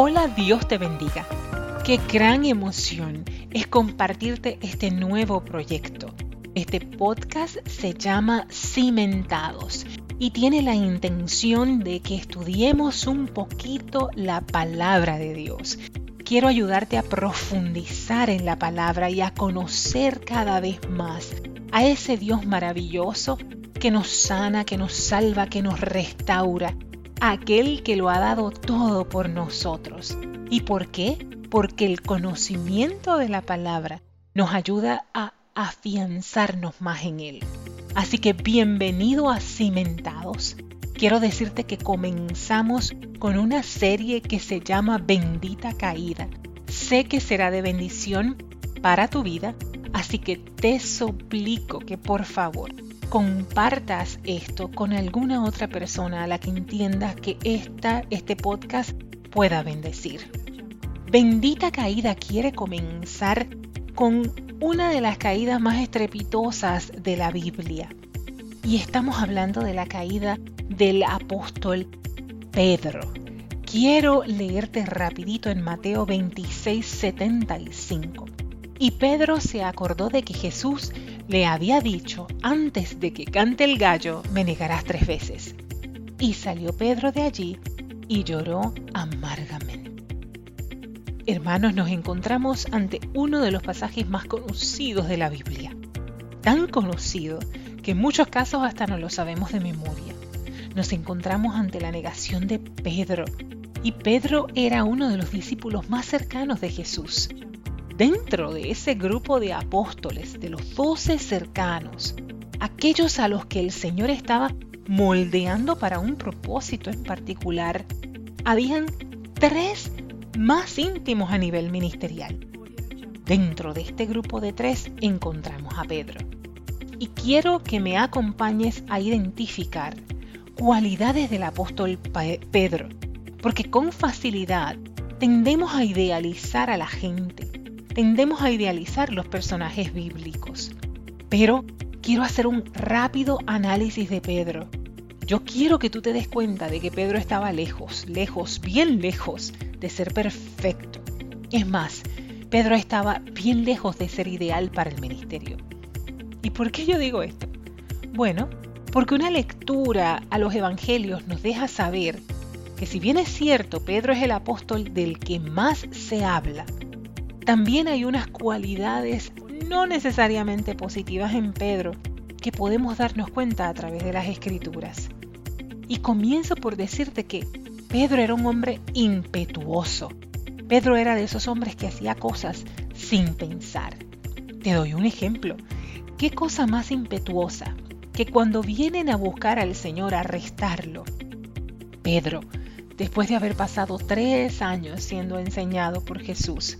Hola, Dios te bendiga. Qué gran emoción es compartirte este nuevo proyecto. Este podcast se llama Cimentados y tiene la intención de que estudiemos un poquito la palabra de Dios. Quiero ayudarte a profundizar en la palabra y a conocer cada vez más a ese Dios maravilloso que nos sana, que nos salva, que nos restaura, aquel que lo ha dado todo por nosotros. ¿Y por qué? Porque el conocimiento de la palabra nos ayuda a afianzarnos más en él. Así que bienvenido a Cimentados. Quiero decirte que comenzamos con una serie que se llama Bendita Caída. Sé que será de bendición para tu vida, así que te suplico que por favor compartas esto con alguna otra persona a la que entiendas que esta, este podcast pueda bendecir. Bendita Caída quiere comenzar con una de las caídas más estrepitosas de la Biblia. Y estamos hablando de la caída del apóstol Pedro. Quiero leerte rapidito en Mateo 26, 75. Y Pedro se acordó de que Jesús le había dicho, antes de que cante el gallo, me negarás tres veces. Y salió Pedro de allí y lloró amargamente. Hermanos, nos encontramos ante uno de los pasajes más conocidos de la Biblia. Tan conocido que en muchos casos hasta no lo sabemos de memoria. Nos encontramos ante la negación de Pedro. Y Pedro era uno de los discípulos más cercanos de Jesús dentro de ese grupo de apóstoles, de los doce cercanos, aquellos a los que el Señor estaba moldeando para un propósito en particular, habían tres más íntimos a nivel ministerial. Dentro de este grupo de tres encontramos a Pedro. Y quiero que me acompañes a identificar cualidades del apóstol Pedro, porque con facilidad tendemos a idealizar a la gente, tendemos a idealizar los personajes bíblicos. Pero quiero hacer un rápido análisis de Pedro. Yo quiero que tú te des cuenta de que Pedro estaba lejos, lejos, bien lejos de ser perfecto. Es más, Pedro estaba bien lejos de ser ideal para el ministerio. ¿Y por qué yo digo esto? Bueno, porque una lectura a los evangelios nos deja saber que si bien es cierto, Pedro es el apóstol del que más se habla, también hay unas cualidades no necesariamente positivas en Pedro que podemos darnos cuenta a través de las escrituras. Y comienzo por decirte que Pedro era un hombre impetuoso. Pedro era de esos hombres que hacía cosas sin pensar. Te doy un ejemplo. ¿Qué cosa más impetuosa que cuando vienen a buscar al Señor a arrestarlo? Pedro, después de haber pasado tres años siendo enseñado por Jesús,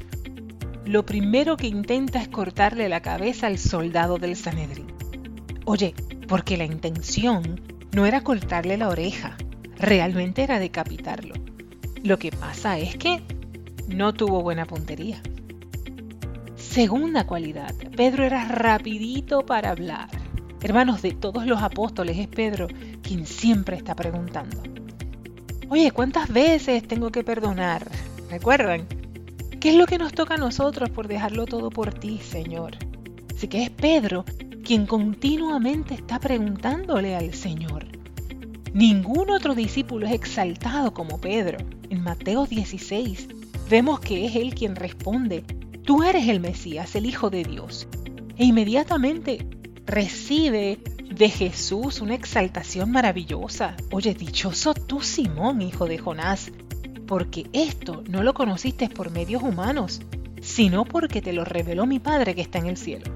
lo primero que intenta es cortarle la cabeza al soldado del Sanedrín. Oye, porque la intención no era cortarle la oreja, realmente era decapitarlo. Lo que pasa es que no tuvo buena puntería. Segunda cualidad, Pedro era rapidito para hablar. Hermanos, de todos los apóstoles es Pedro quien siempre está preguntando. Oye, ¿cuántas veces tengo que perdonar? ¿Recuerdan? ¿Qué es lo que nos toca a nosotros por dejarlo todo por ti, Señor? Así que es Pedro quien continuamente está preguntándole al Señor. Ningún otro discípulo es exaltado como Pedro. En Mateo 16 vemos que es él quien responde, tú eres el Mesías, el Hijo de Dios. E inmediatamente recibe de Jesús una exaltación maravillosa. Oye, dichoso tú, Simón, hijo de Jonás, porque esto no lo conociste por medios humanos, sino porque te lo reveló mi Padre que está en el cielo.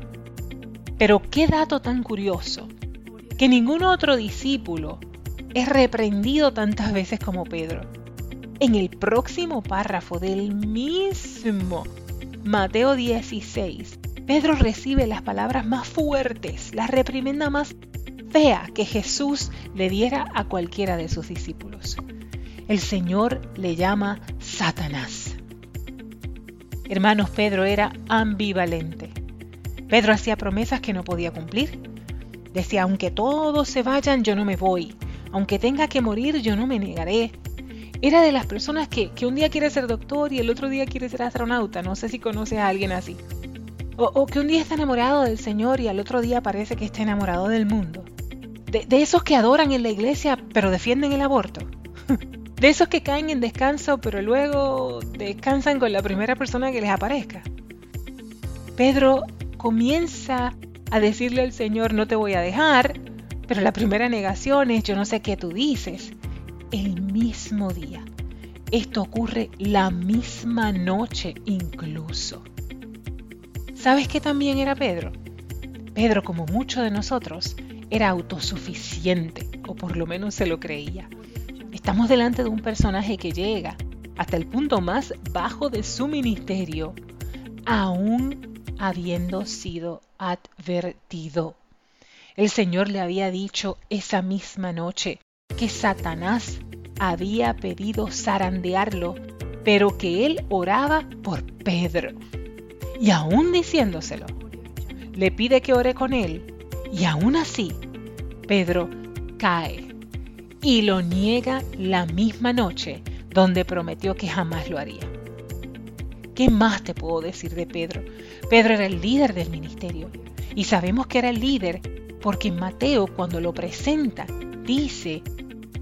Pero qué dato tan curioso, que ningún otro discípulo es reprendido tantas veces como Pedro. En el próximo párrafo del mismo Mateo 16, Pedro recibe las palabras más fuertes, la reprimenda más fea que Jesús le diera a cualquiera de sus discípulos el Señor le llama Satanás. Hermanos, Pedro era ambivalente. Pedro hacía promesas que no podía cumplir. Decía, aunque todos se vayan, yo no me voy. Aunque tenga que morir, yo no me negaré. Era de las personas que, que, un día quiere ser doctor y el otro día quiere ser astronauta. No sé si conoces a alguien así. O, que un día está enamorado del Señor y al otro día parece que está enamorado del mundo. De esos que adoran en la iglesia pero defienden el aborto. De esos que caen en descanso pero luego descansan con la primera persona que les aparezca. Pedro comienza a decirle al Señor, no te voy a dejar, pero la primera negación es, yo no sé qué tú dices. El mismo día. Esto ocurre la misma noche incluso. ¿Sabes qué también era Pedro? Pedro, como muchos de nosotros, era autosuficiente, o por lo menos se lo creía. Estamos delante de un personaje que llega hasta el punto más bajo de su ministerio, aún habiendo sido advertido. El Señor le había dicho esa misma noche que Satanás había pedido zarandearlo, pero que él oraba por Pedro. Y aún diciéndoselo, le pide que ore con él, y aún así, Pedro cae y lo niega la misma noche donde prometió que jamás lo haría. ¿Qué más te puedo decir de Pedro? Pedro era el líder del ministerio y sabemos que era el líder porque Mateo cuando lo presenta dice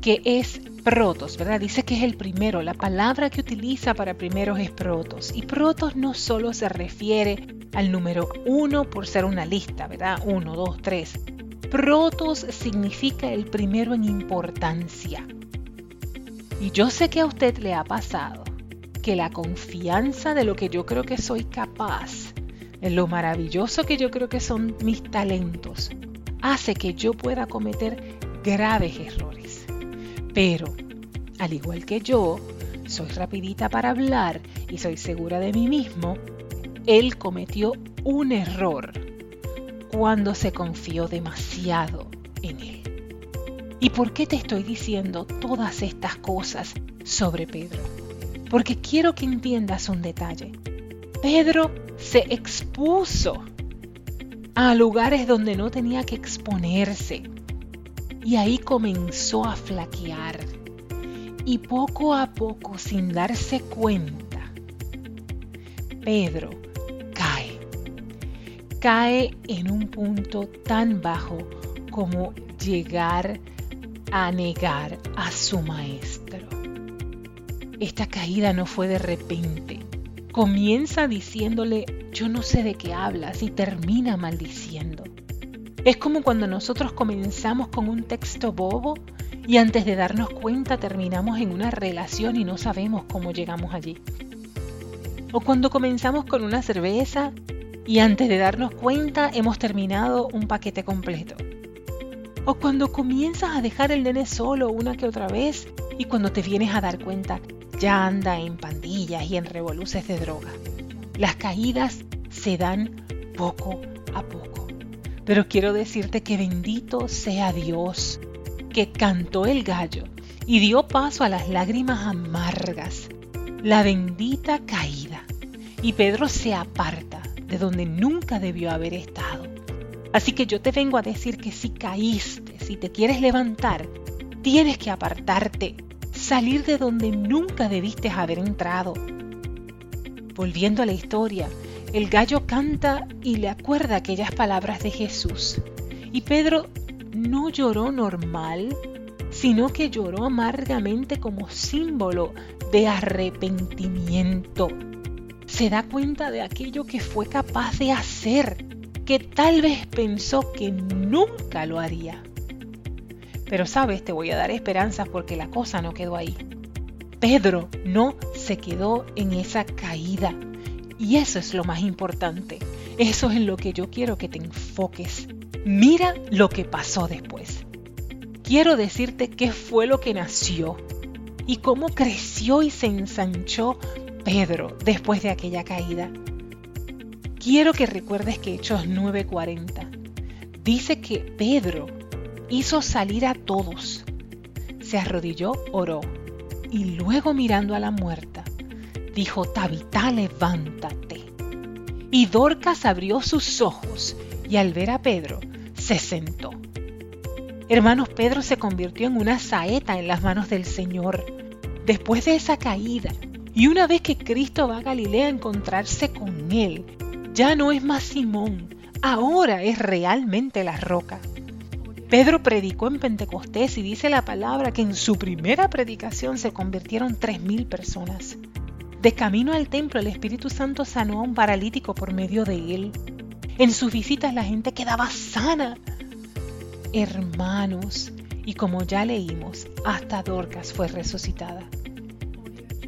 que es protos, ¿verdad? Dice que es el primero. La palabra que utiliza para primeros es protos. Y protos no solo se refiere al número uno por ser una lista, ¿verdad? Uno, dos, tres. Protos significa el primero en importancia. Y yo sé que a usted le ha pasado que la confianza de lo que yo creo que soy capaz, de lo maravilloso que yo creo que son mis talentos, hace que yo pueda cometer graves errores. Pero, al igual que yo, soy rapidita para hablar y soy segura de mí mismo, él cometió un error cuando se confió demasiado en él. ¿Y por qué te estoy diciendo todas estas cosas sobre Pedro? Porque quiero que entiendas un detalle. Pedro se expuso a lugares donde no tenía que exponerse. Y ahí comenzó a flaquear. Y poco a poco, sin darse cuenta, Pedro. Cae en un punto tan bajo como llegar a negar a su maestro. Esta caída no fue de repente. Comienza diciéndole yo no sé de qué hablas y termina maldiciendo. Es como cuando nosotros comenzamos con un texto bobo y antes de darnos cuenta terminamos en una relación y no sabemos cómo llegamos allí. O cuando comenzamos con una cerveza y antes de darnos cuenta hemos terminado un paquete completo. O cuando comienzas a dejar el nene solo una que otra vez y cuando te vienes a dar cuenta ya anda en pandillas y en revoluces de droga. Las caídas se dan poco a poco. Pero quiero decirte que bendito sea Dios, que cantó el gallo y dio paso a las lágrimas amargas, la bendita caída. Y Pedro se aparta de donde nunca debió haber estado. Así que yo te vengo a decir que si caíste, si te quieres levantar, tienes que apartarte, salir de donde nunca debiste haber entrado. Volviendo a la historia, el gallo canta y le acuerda aquellas palabras de Jesús. Y Pedro no lloró normal, sino que lloró amargamente como símbolo de arrepentimiento. Se da cuenta de aquello que fue capaz de hacer, que tal vez pensó que nunca lo haría. Pero sabes, te voy a dar esperanzas porque la cosa no quedó ahí. Pedro no se quedó en esa caída. Y eso es lo más importante. Eso es en lo que yo quiero que te enfoques. Mira lo que pasó después. Quiero decirte qué fue lo que nació y cómo creció y se ensanchó Pedro después de aquella caída. Quiero que recuerdes que Hechos 9:40 dice que Pedro hizo salir a todos. Se arrodilló, oró y luego mirando a la muerta, dijo, Tabitá, levántate. Y Dorcas abrió sus ojos y al ver a Pedro, se sentó. Hermanos, Pedro se convirtió en una saeta en las manos del Señor. después de esa caída, y una vez que Cristo va a Galilea a encontrarse con él, ya no es más Simón, ahora es realmente la roca. Pedro predicó en Pentecostés y dice la palabra que en su primera predicación se convirtieron tres mil personas. De camino al templo el Espíritu Santo sanó a un paralítico por medio de él. En sus visitas la gente quedaba sana. Hermanos, y como ya leímos, hasta Dorcas fue resucitada.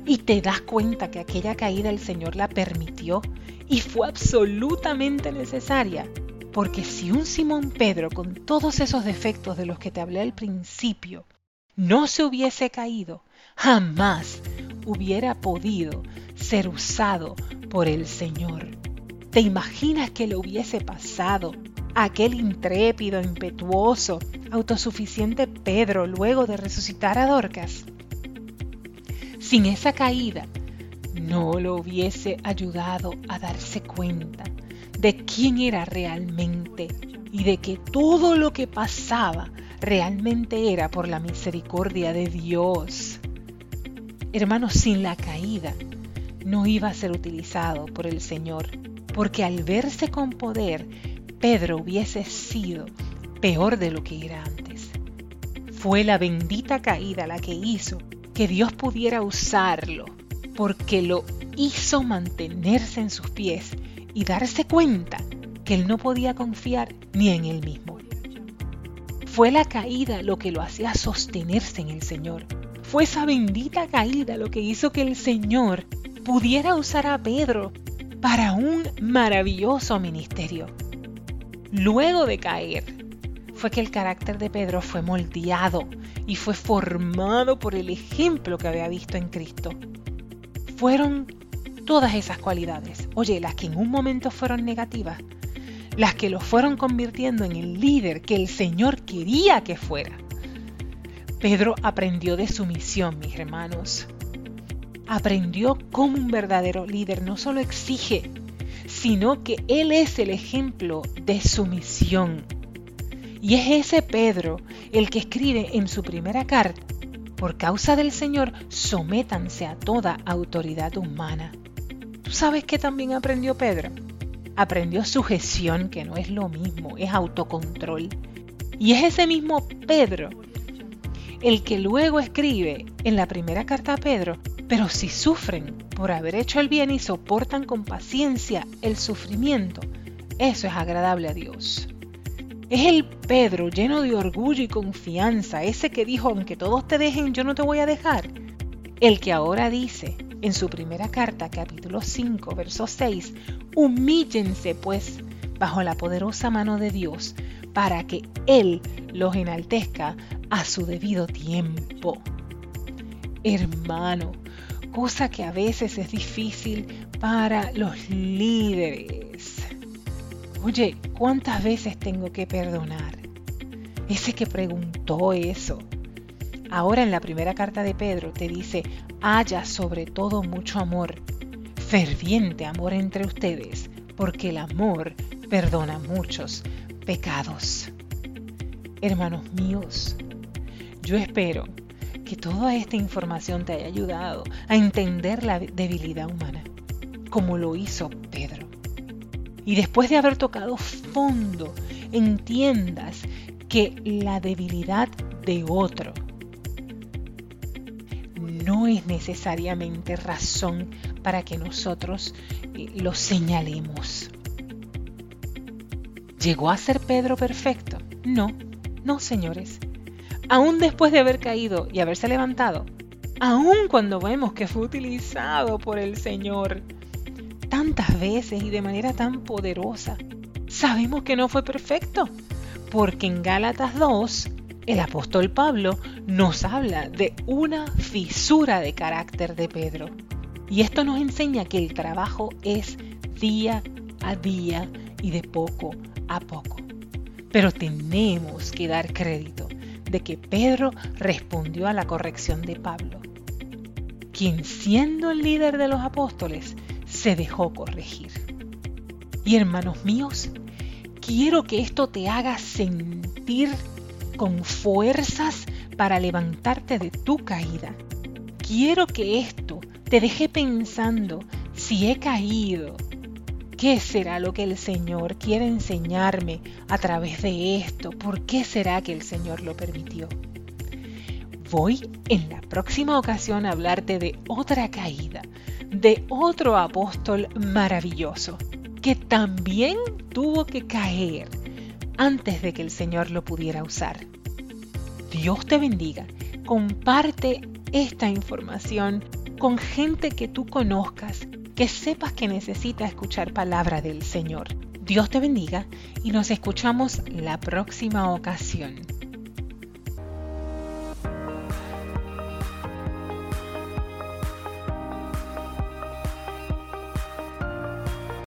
Y te das cuenta que aquella caída el Señor la permitió y fue absolutamente necesaria porque si un Simón Pedro con todos esos defectos de los que te hablé al principio no se hubiese caído, jamás hubiera podido ser usado por el Señor. ¿Te imaginas que le hubiese pasado a aquel intrépido, impetuoso, autosuficiente Pedro luego de resucitar a Dorcas? Sin esa caída, no lo hubiese ayudado a darse cuenta de quién era realmente y de que todo lo que pasaba realmente era por la misericordia de Dios. Hermanos, sin la caída no iba a ser utilizado por el Señor, porque al verse con poder, Pedro hubiese sido peor de lo que era antes. Fue la bendita caída la que hizo que Dios pudiera usarlo, porque lo hizo mantenerse en sus pies y darse cuenta que él no podía confiar ni en él mismo. Fue la caída lo que lo hacía sostenerse en el Señor. Fue esa bendita caída lo que hizo que el Señor pudiera usar a Pedro para un maravilloso ministerio. Luego de caer, fue que el carácter de Pedro fue moldeado y fue formado por el ejemplo que había visto en Cristo. Fueron todas esas cualidades, oye, las que en un momento fueron negativas, las que lo fueron convirtiendo en el líder que el Señor quería que fuera. Pedro aprendió de su misión, mis hermanos. Aprendió cómo un verdadero líder no solo exige, sino que Él es el ejemplo de su misión. Y es ese Pedro el que escribe en su primera carta, por causa del Señor, sométanse a toda autoridad humana sabes que también aprendió Pedro? Aprendió sujeción, que no es lo mismo, es autocontrol. Y es ese mismo Pedro el que luego escribe en la primera carta a Pedro, pero si sufren por haber hecho el bien y soportan con paciencia el sufrimiento, eso es agradable a Dios. Es el Pedro lleno de orgullo y confianza, ese que dijo, aunque todos te dejen, yo no te voy a dejar. El que ahora dice, en su primera carta, capítulo 5, verso 6, humíllense pues bajo la poderosa mano de Dios para que Él los enaltezca a su debido tiempo. Hermano, cosa que a veces es difícil para los líderes. Oye, ¿cuántas veces tengo que perdonar? Ese que preguntó eso. Ahora en la primera carta de Pedro te dice, haya sobre todo mucho amor, ferviente amor entre ustedes, porque el amor perdona muchos pecados. Hermanos míos, yo espero que toda esta información te haya ayudado a entender la debilidad humana, como lo hizo Pedro. Y después de haber tocado fondo, entiendas que la debilidad de otro no es necesariamente razón para que nosotros eh, lo señalemos. ¿Llegó a ser Pedro perfecto? No, no, señores. Aún después de haber caído y haberse levantado, aún cuando vemos que fue utilizado por el Señor tantas veces y de manera tan poderosa, sabemos que no fue perfecto, porque en Gálatas 2 el apóstol Pablo nos habla de una fisura de carácter de Pedro. Y esto nos enseña que el trabajo es día a día y de poco a poco. Pero tenemos que dar crédito de que Pedro respondió a la corrección de Pablo, quien siendo el líder de los apóstoles se dejó corregir. Y hermanos míos, quiero que esto te haga sentir con fuerzas para levantarte de tu caída. quiero que esto te deje pensando si he caído. ¿Qué será lo que el Señor quiere enseñarme a través de esto? ¿Por qué será que el Señor lo permitió? Voy en la próxima ocasión a hablarte de otra caída, de otro apóstol maravilloso, que también tuvo que caer antes de que el Señor lo pudiera usar. Dios te bendiga. Comparte esta información con gente que tú conozcas, que sepas que necesita escuchar palabra del Señor. Dios te bendiga y nos escuchamos la próxima ocasión.